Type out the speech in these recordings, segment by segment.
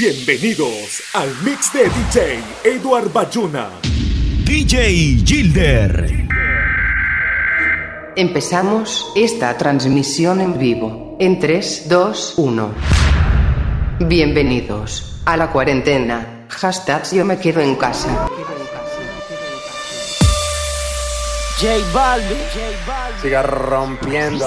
Bienvenidos al mix de DJ Eduard Bayona. DJ Gilder. Empezamos esta transmisión en vivo. En 3, 2, 1. Bienvenidos a la cuarentena. Hashtag yo me quedo en casa. J Balvin, siga rompiendo.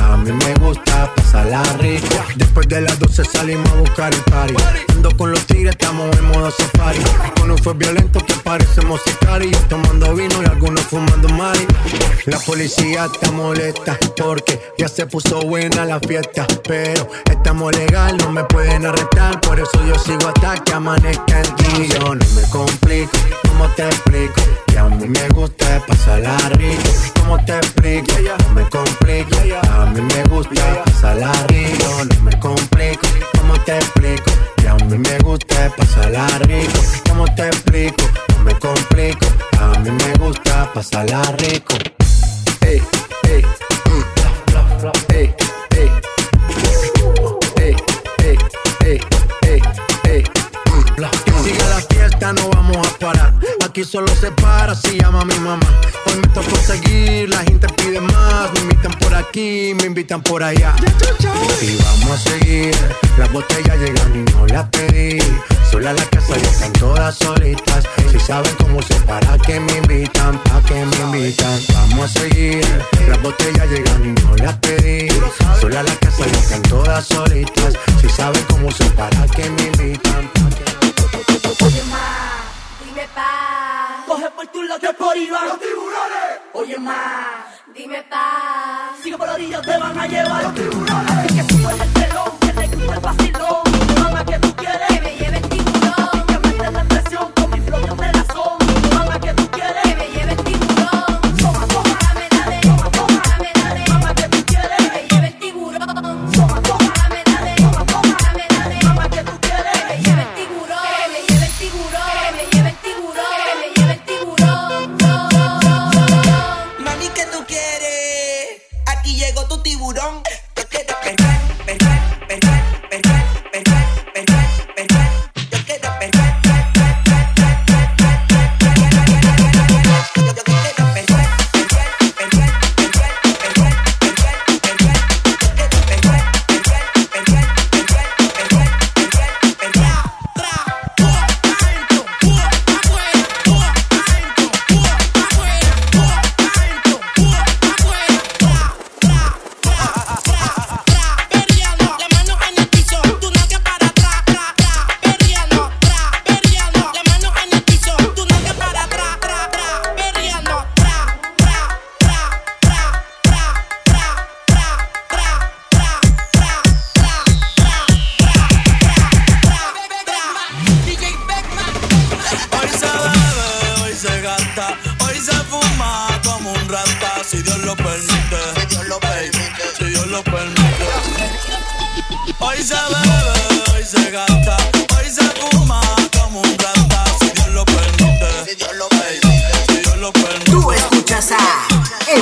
A mí me gusta pasarla rico. Después de las 12 salimos a buscar el party. Ando con los tigres, estamos en modo safari. Con un fue violento que parecemos sicarios. Tomando vino y algunos fumando mari. La policía está molesta porque ya se puso buena la fiesta. Pero estamos legal, no me pueden arrestar. Por eso yo sigo hasta que amanezca en ti. Yo no me complico, ¿cómo te explico? Que a mí me gusta pasarla rico. ¿Cómo te explico? No me complico, a me gusta pasarla rico. No me complico, ¿cómo te explico? Que a mí me gusta pasarla rico. ¿Cómo te explico? No me complico, a mí me gusta pasarla rico. Que siga la fiesta, no vamos a parar. Aquí solo se para si llama mi mamá. Me la gente pide más. Me invitan por aquí, me invitan por allá. Y vamos a seguir. Las botellas llegan y no las pedí. Sola la casa ya están todas solitas. Si saben cómo se para que me invitan, pa' que me invitan. Vamos a seguir. Las botellas llegan y no las pedí. Sola la casa ya están todas solitas. Si saben cómo se para que me invitan, pa' que. Coge por tu lado que por van los tiburones. Oye, ma, dime pa. Sigue por la orilla, te van a llevar los tiburones. Así que sube el telón, que te gusta el vacilón.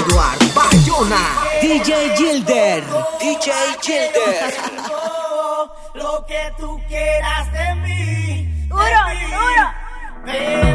Eduard Bayona. DJ Gilder. DJ Gilder. Lo que tú quieras de mí. Duro, duro.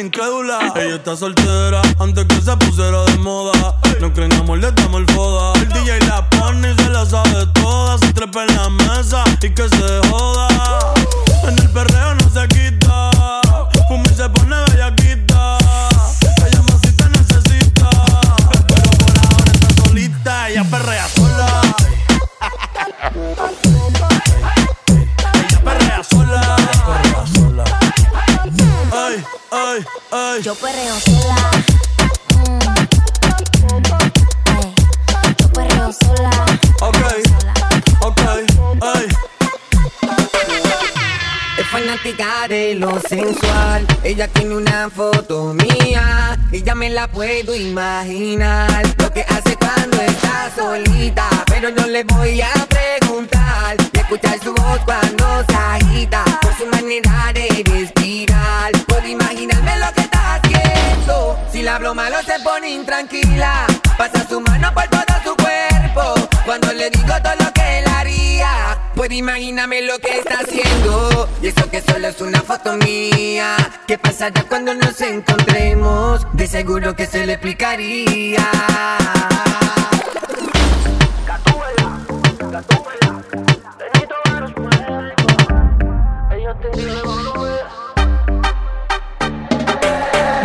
Es una incrédula. Ella está soltera antes que se pusiera de moda. No creen amor, le damos el foda. El DJ la pone y se la sabe toda. Se trepa en la mesa y que se joda. En el perreo no se quita. Fumi se pone perreo De lo sensual. Ella tiene una foto mía y ya me la puedo imaginar. Lo que hace cuando está solita, pero no le voy a preguntar. Y escuchar su voz cuando se agita, por su manera de respirar. Puedo imaginarme lo que está haciendo. Si la hablo malo se pone intranquila. Pasa su mano por todo su cuerpo. Cuando le digo todo lo que él haría. Puedo imaginarme lo que está haciendo. Y eso que solo es una foto mía. ¿Qué pasará cuando nos encontremos? De seguro que se le explicaría.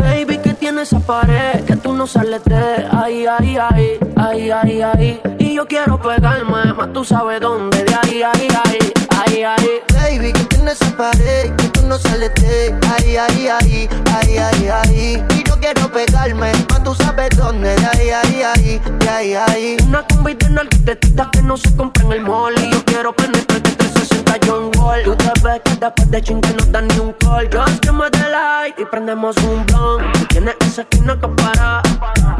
Baby, que tiene esa pared que tú no sales de ahí, ahí, ahí, ahí, ahí, ahí. Y yo quiero pegarme, más tú sabes dónde, de ahí, ahí, ahí, ahí, ahí. Baby, que tiene esa pared que tú no sales de ahí, ahí, ahí, ahí, ahí, ahí. Y yo quiero pegarme, más tú sabes dónde, de ahí, ahí, ahí, de ahí, ahí. Una combi de narquitetitas que no se compra en el mall. Y yo quiero penetrarte 360 John Wall. Tú te ves que después de chingue no dan ni un call. Give me the light y prendemos un blunt. Tú tienes esa esquina que para.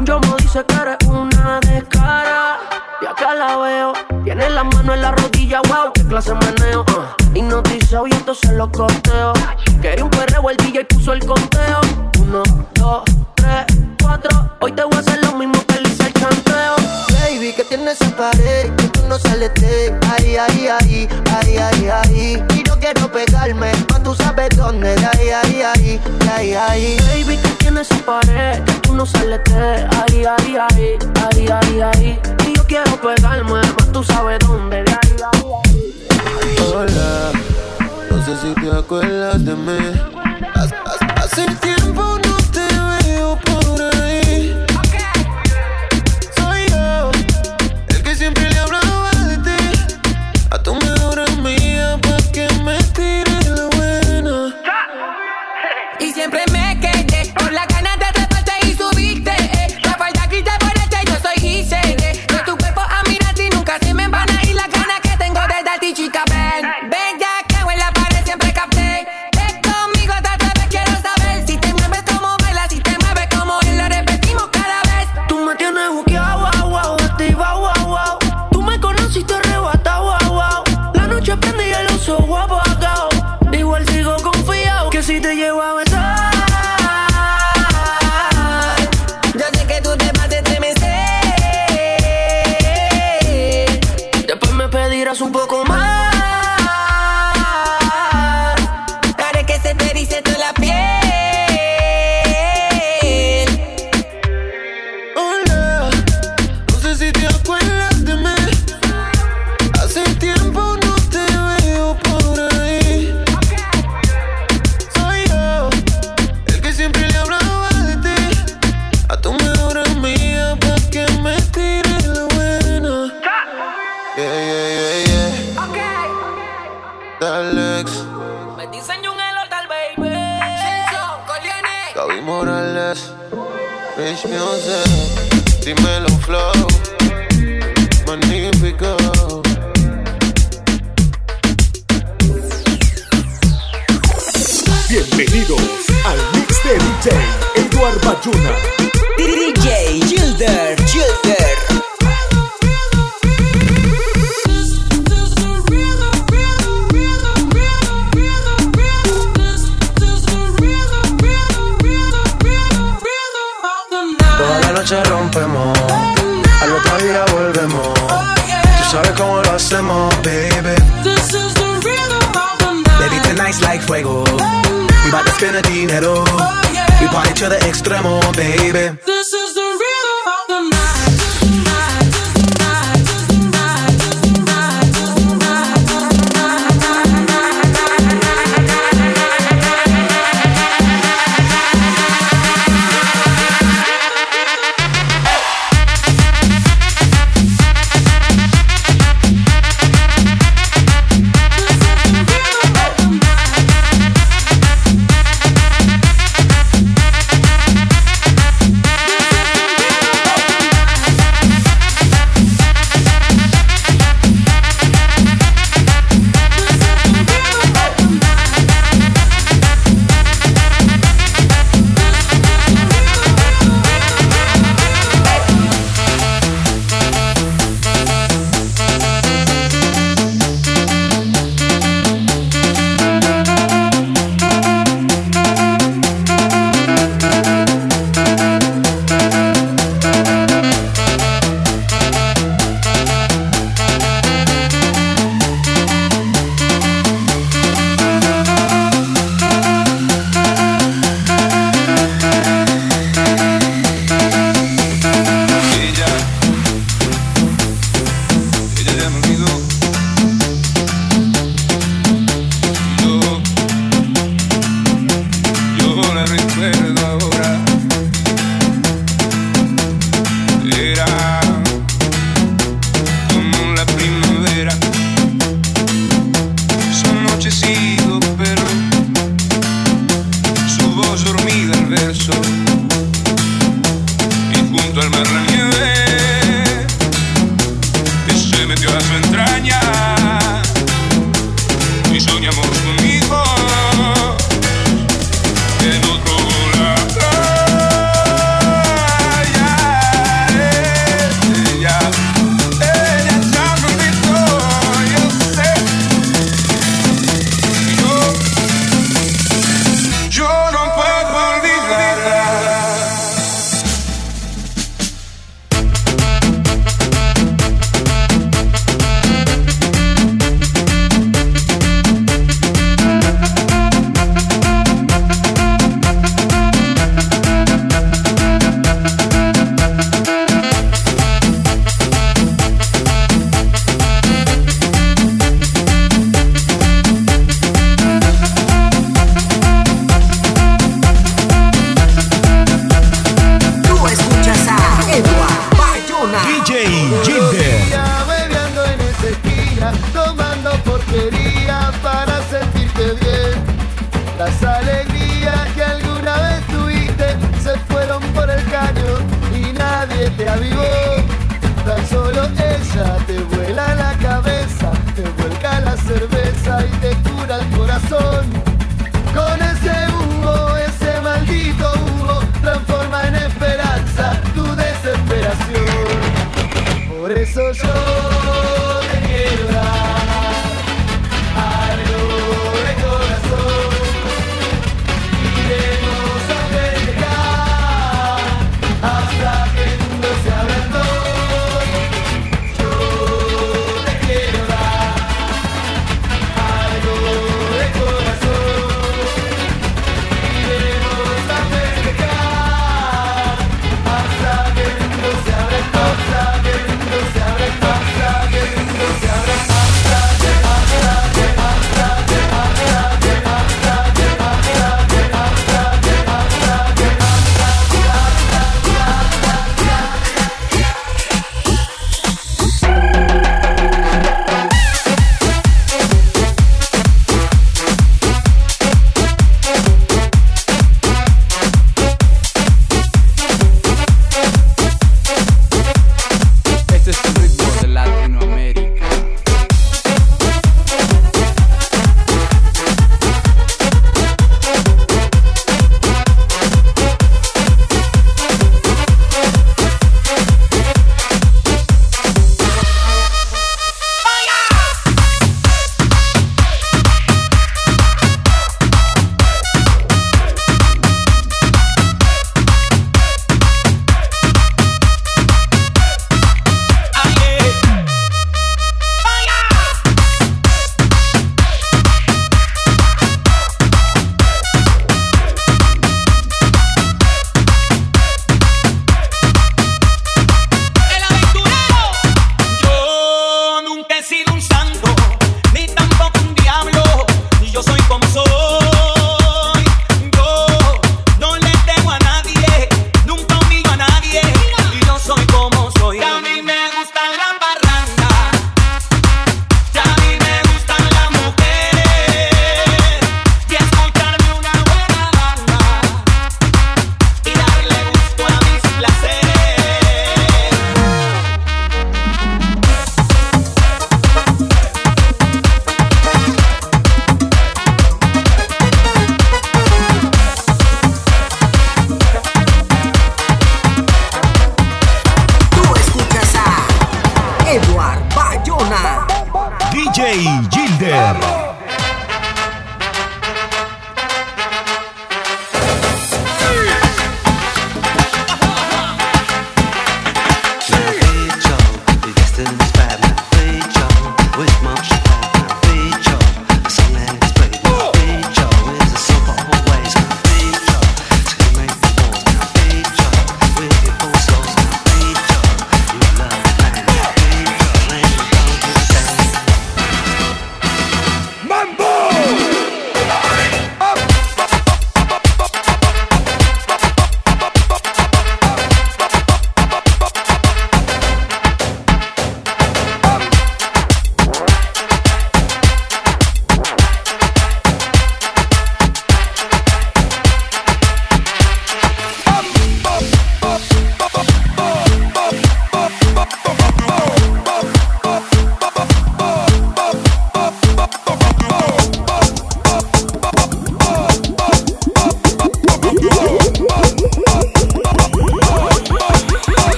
Yo me dice que eres una descara. Y acá la veo. Tiene la mano en la rodilla, wow, qué clase de meneo. Uh. Hipnotizado y entonces lo corteo. Quería un perreo, el DJ puso el conteo. Uno, dos, tres, cuatro. Hoy te voy a hacer lo mismo que le hice el chanteo. Baby, que tiene esa pared que tú no sales de ahí, ahí, ahí, ahí, ahí. Y yo quiero pegarme, más tú sabes dónde, de ahí, ahí, ahí, de ahí, ahí. Baby, que tiene esa pared que tú no sales de ahí, ahí, ahí, ahí, ahí, ahí. Y yo quiero pegarme, más tú sabes dónde, de ahí, ahí, ahí. Hola, no sé si te acuerdas de mí. Hace tiempo no te veo por ahí. Metió a su entraña. Y soñamos conmigo